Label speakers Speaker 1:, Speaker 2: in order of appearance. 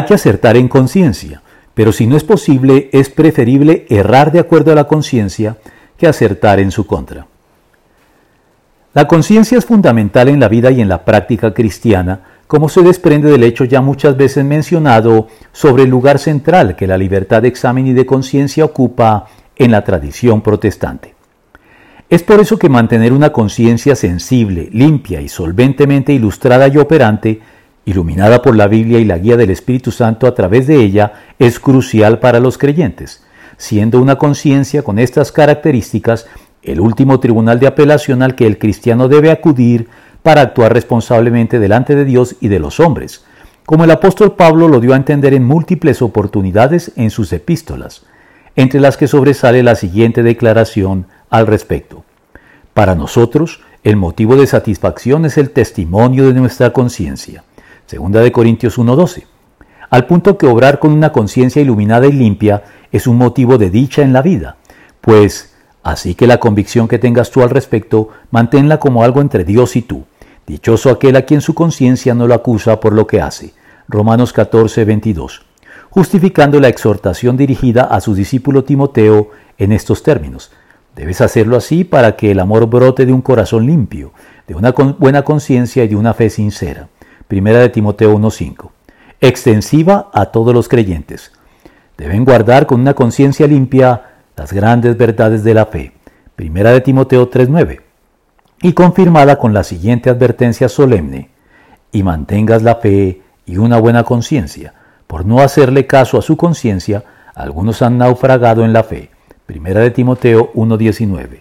Speaker 1: Hay que acertar en conciencia, pero si no es posible, es preferible errar de acuerdo a la conciencia que acertar en su contra. La conciencia es fundamental en la vida y en la práctica cristiana, como se desprende del hecho ya muchas veces mencionado sobre el lugar central que la libertad de examen y de conciencia ocupa en la tradición protestante. Es por eso que mantener una conciencia sensible, limpia y solventemente ilustrada y operante, iluminada por la Biblia y la guía del Espíritu Santo a través de ella, es crucial para los creyentes, siendo una conciencia con estas características el último tribunal de apelación al que el cristiano debe acudir para actuar responsablemente delante de Dios y de los hombres, como el apóstol Pablo lo dio a entender en múltiples oportunidades en sus epístolas, entre las que sobresale la siguiente declaración al respecto. Para nosotros, el motivo de satisfacción es el testimonio de nuestra conciencia. Segunda de Corintios 1:12. Al punto que obrar con una conciencia iluminada y limpia es un motivo de dicha en la vida, pues así que la convicción que tengas tú al respecto, manténla como algo entre Dios y tú. Dichoso aquel a quien su conciencia no lo acusa por lo que hace. Romanos 14:22. Justificando la exhortación dirigida a su discípulo Timoteo en estos términos. Debes hacerlo así para que el amor brote de un corazón limpio, de una buena conciencia y de una fe sincera. Primera de Timoteo 1.5. Extensiva a todos los creyentes. Deben guardar con una conciencia limpia las grandes verdades de la fe. Primera de Timoteo 3.9. Y confirmada con la siguiente advertencia solemne. Y mantengas la fe y una buena conciencia. Por no hacerle caso a su conciencia, algunos han naufragado en la fe. Primera de Timoteo 1.19.